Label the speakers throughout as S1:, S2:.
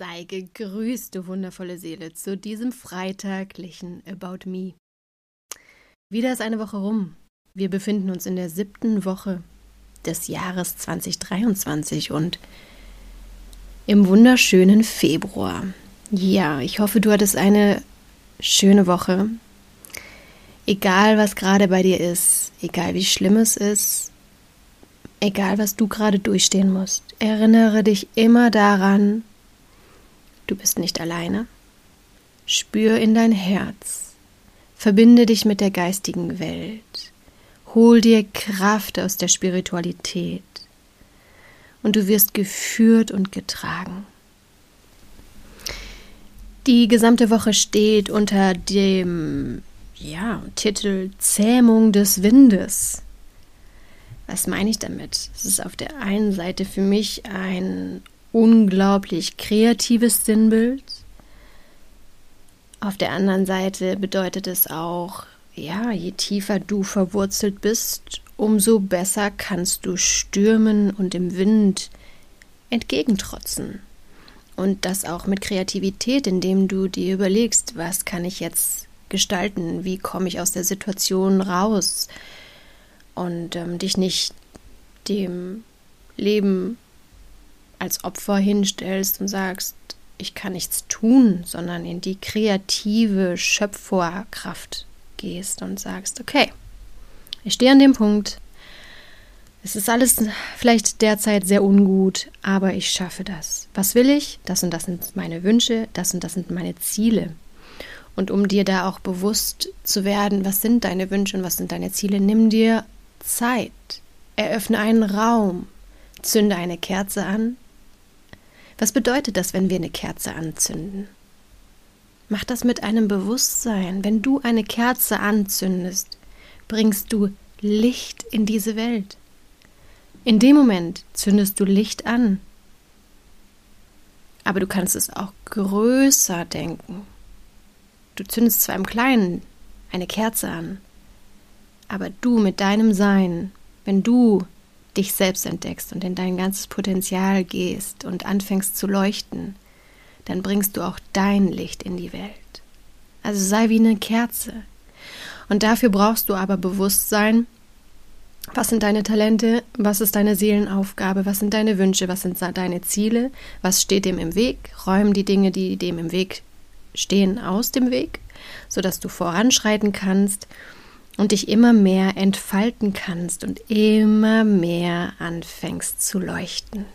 S1: Sei gegrüßt, du wundervolle Seele, zu diesem freitaglichen About Me. Wieder ist eine Woche rum. Wir befinden uns in der siebten Woche des Jahres 2023 und im wunderschönen Februar. Ja, ich hoffe, du hattest eine schöne Woche. Egal, was gerade bei dir ist, egal wie schlimm es ist, egal, was du gerade durchstehen musst, erinnere dich immer daran, Du bist nicht alleine. Spür in dein Herz. Verbinde dich mit der geistigen Welt. Hol dir Kraft aus der Spiritualität. Und du wirst geführt und getragen. Die gesamte Woche steht unter dem ja, Titel Zähmung des Windes. Was meine ich damit? Es ist auf der einen Seite für mich ein unglaublich kreatives Sinnbild. Auf der anderen Seite bedeutet es auch, ja, je tiefer du verwurzelt bist, umso besser kannst du Stürmen und dem Wind entgegentrotzen. Und das auch mit Kreativität, indem du dir überlegst, was kann ich jetzt gestalten, wie komme ich aus der Situation raus und ähm, dich nicht dem Leben als Opfer hinstellst und sagst, ich kann nichts tun, sondern in die kreative Schöpferkraft gehst und sagst, okay, ich stehe an dem Punkt, es ist alles vielleicht derzeit sehr ungut, aber ich schaffe das. Was will ich? Das und das sind meine Wünsche, das und das sind meine Ziele. Und um dir da auch bewusst zu werden, was sind deine Wünsche und was sind deine Ziele, nimm dir Zeit. Eröffne einen Raum, zünde eine Kerze an was bedeutet das, wenn wir eine Kerze anzünden? Mach das mit einem Bewusstsein. Wenn du eine Kerze anzündest, bringst du Licht in diese Welt. In dem Moment zündest du Licht an. Aber du kannst es auch größer denken. Du zündest zwar im Kleinen eine Kerze an, aber du mit deinem Sein, wenn du dich selbst entdeckst und in dein ganzes Potenzial gehst und anfängst zu leuchten, dann bringst du auch dein Licht in die Welt. Also sei wie eine Kerze. Und dafür brauchst du aber Bewusstsein, was sind deine Talente, was ist deine Seelenaufgabe, was sind deine Wünsche, was sind deine Ziele, was steht dem im Weg, räum die Dinge, die dem im Weg stehen, aus dem Weg, sodass du voranschreiten kannst und dich immer mehr entfalten kannst und immer mehr anfängst zu leuchten.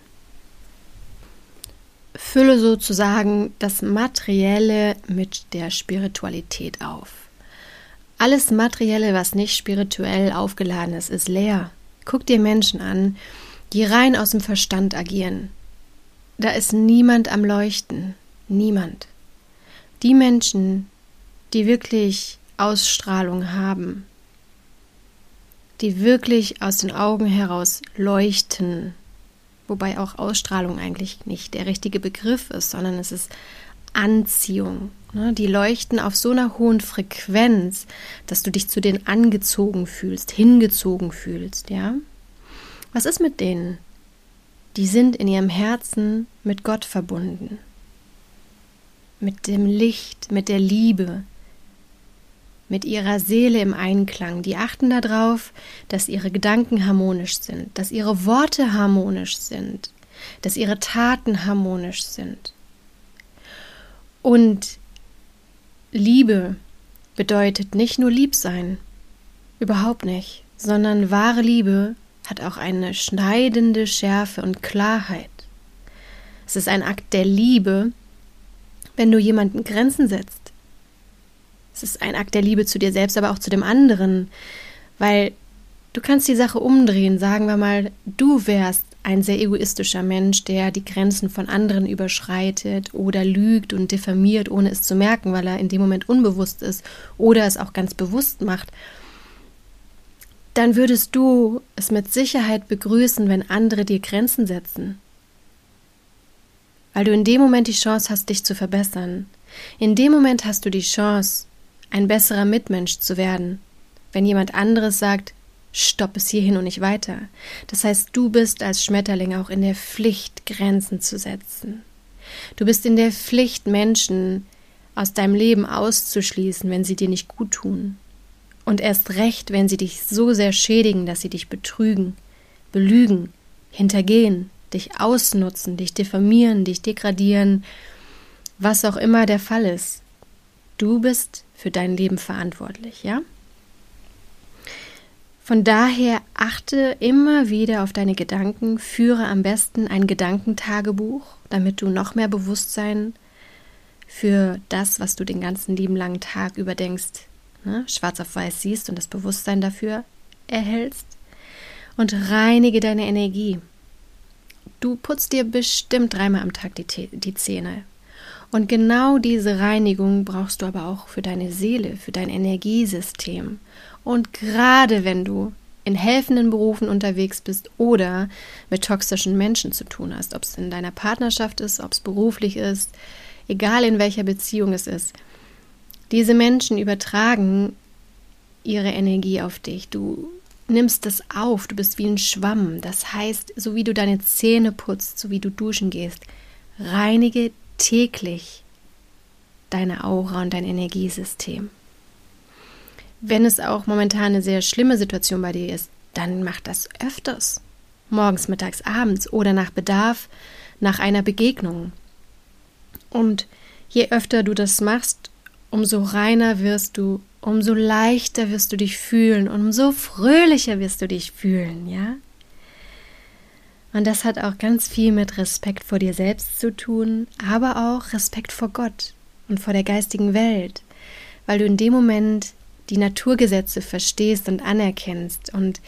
S1: Fülle sozusagen das Materielle mit der Spiritualität auf. Alles Materielle, was nicht spirituell aufgeladen ist, ist leer. Guck dir Menschen an, die rein aus dem Verstand agieren. Da ist niemand am Leuchten. Niemand. Die Menschen, die wirklich Ausstrahlung haben, die wirklich aus den Augen heraus leuchten, wobei auch Ausstrahlung eigentlich nicht der richtige Begriff ist, sondern es ist Anziehung. Ne? Die leuchten auf so einer hohen Frequenz, dass du dich zu denen angezogen fühlst, hingezogen fühlst, ja? Was ist mit denen? Die sind in ihrem Herzen mit Gott verbunden, mit dem Licht, mit der Liebe, mit ihrer Seele im Einklang. Die achten darauf, dass ihre Gedanken harmonisch sind, dass ihre Worte harmonisch sind, dass ihre Taten harmonisch sind. Und Liebe bedeutet nicht nur lieb sein, überhaupt nicht, sondern wahre Liebe hat auch eine schneidende Schärfe und Klarheit. Es ist ein Akt der Liebe, wenn du jemanden Grenzen setzt, es ist ein Akt der Liebe zu dir selbst, aber auch zu dem anderen, weil du kannst die Sache umdrehen. Sagen wir mal, du wärst ein sehr egoistischer Mensch, der die Grenzen von anderen überschreitet oder lügt und diffamiert, ohne es zu merken, weil er in dem Moment unbewusst ist oder es auch ganz bewusst macht, dann würdest du es mit Sicherheit begrüßen, wenn andere dir Grenzen setzen. Weil du in dem Moment die Chance hast, dich zu verbessern. In dem Moment hast du die Chance, ein besserer Mitmensch zu werden, wenn jemand anderes sagt, stopp es hierhin und nicht weiter. Das heißt, du bist als Schmetterling auch in der Pflicht, Grenzen zu setzen. Du bist in der Pflicht, Menschen aus deinem Leben auszuschließen, wenn sie dir nicht gut tun. Und erst recht, wenn sie dich so sehr schädigen, dass sie dich betrügen, belügen, hintergehen, dich ausnutzen, dich diffamieren, dich degradieren, was auch immer der Fall ist. Du bist für dein Leben verantwortlich, ja? Von daher achte immer wieder auf deine Gedanken, führe am besten ein Gedankentagebuch, damit du noch mehr Bewusstsein für das, was du den ganzen lieben langen Tag überdenkst, ne, schwarz auf weiß siehst und das Bewusstsein dafür erhältst. Und reinige deine Energie. Du putzt dir bestimmt dreimal am Tag die, die Zähne. Und genau diese Reinigung brauchst du aber auch für deine Seele, für dein Energiesystem. Und gerade wenn du in helfenden Berufen unterwegs bist oder mit toxischen Menschen zu tun hast, ob es in deiner Partnerschaft ist, ob es beruflich ist, egal in welcher Beziehung es ist, diese Menschen übertragen ihre Energie auf dich. Du nimmst es auf, du bist wie ein Schwamm. Das heißt, so wie du deine Zähne putzt, so wie du duschen gehst, reinige täglich deine Aura und dein Energiesystem. Wenn es auch momentan eine sehr schlimme Situation bei dir ist, dann mach das öfters. Morgens, mittags, abends oder nach Bedarf, nach einer Begegnung. Und je öfter du das machst, umso reiner wirst du, umso leichter wirst du dich fühlen, umso fröhlicher wirst du dich fühlen, ja? Und das hat auch ganz viel mit Respekt vor dir selbst zu tun, aber auch Respekt vor Gott und vor der geistigen Welt, weil du in dem Moment die Naturgesetze verstehst und anerkennst und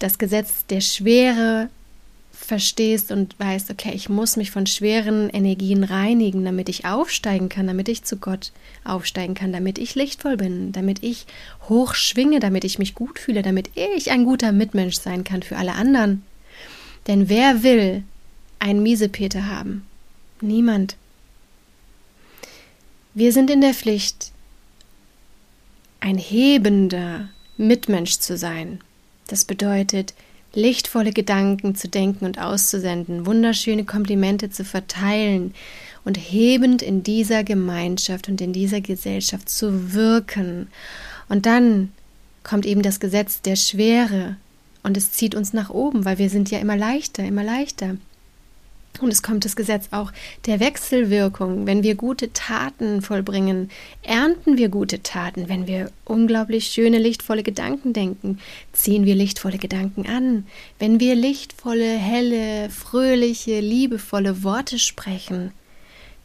S1: das Gesetz der Schwere verstehst und weißt, okay, ich muss mich von schweren Energien reinigen, damit ich aufsteigen kann, damit ich zu Gott aufsteigen kann, damit ich lichtvoll bin, damit ich hoch schwinge, damit ich mich gut fühle, damit ich ein guter Mitmensch sein kann für alle anderen. Denn wer will einen Miesepeter haben? Niemand. Wir sind in der Pflicht, ein hebender Mitmensch zu sein. Das bedeutet, lichtvolle Gedanken zu denken und auszusenden, wunderschöne Komplimente zu verteilen und hebend in dieser Gemeinschaft und in dieser Gesellschaft zu wirken. Und dann kommt eben das Gesetz der Schwere und es zieht uns nach oben, weil wir sind ja immer leichter, immer leichter. Und es kommt das Gesetz auch der Wechselwirkung. Wenn wir gute Taten vollbringen, ernten wir gute Taten. Wenn wir unglaublich schöne, lichtvolle Gedanken denken, ziehen wir lichtvolle Gedanken an. Wenn wir lichtvolle, helle, fröhliche, liebevolle Worte sprechen,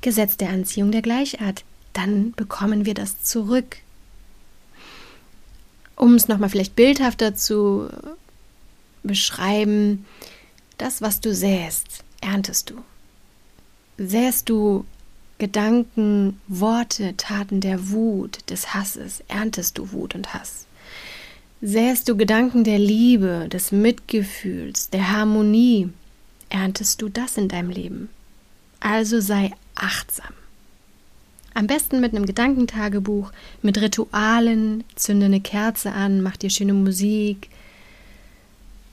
S1: Gesetz der Anziehung der Gleichart, dann bekommen wir das zurück. Um es nochmal vielleicht bildhafter zu beschreiben, das, was du säst, erntest du. Säst du Gedanken, Worte, Taten der Wut, des Hasses, erntest du Wut und Hass. Säst du Gedanken der Liebe, des Mitgefühls, der Harmonie, erntest du das in deinem Leben. Also sei achtsam. Am besten mit einem Gedankentagebuch, mit Ritualen, zünde eine Kerze an, mach dir schöne Musik,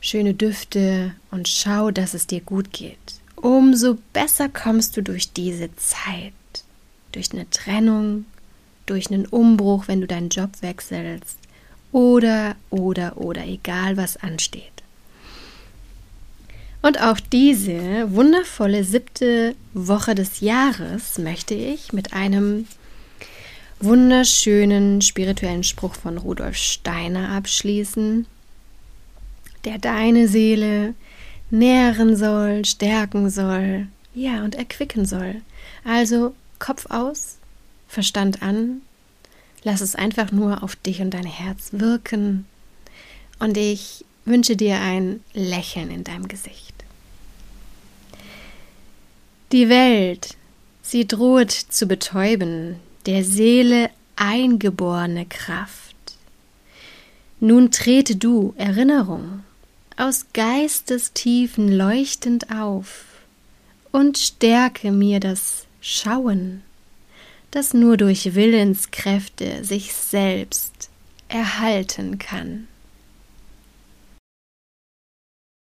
S1: schöne Düfte und schau, dass es dir gut geht. Umso besser kommst du durch diese Zeit, durch eine Trennung, durch einen Umbruch, wenn du deinen Job wechselst oder, oder, oder, egal was ansteht. Und auch diese wundervolle siebte Woche des Jahres möchte ich mit einem wunderschönen spirituellen Spruch von Rudolf Steiner abschließen der deine Seele nähren soll, stärken soll, ja, und erquicken soll. Also Kopf aus, Verstand an, lass es einfach nur auf dich und dein Herz wirken. Und ich wünsche dir ein Lächeln in deinem Gesicht. Die Welt, sie droht zu betäuben, der Seele eingeborene Kraft. Nun trete du, Erinnerung, aus Geistestiefen leuchtend auf und stärke mir das Schauen, das nur durch Willenskräfte sich selbst erhalten kann.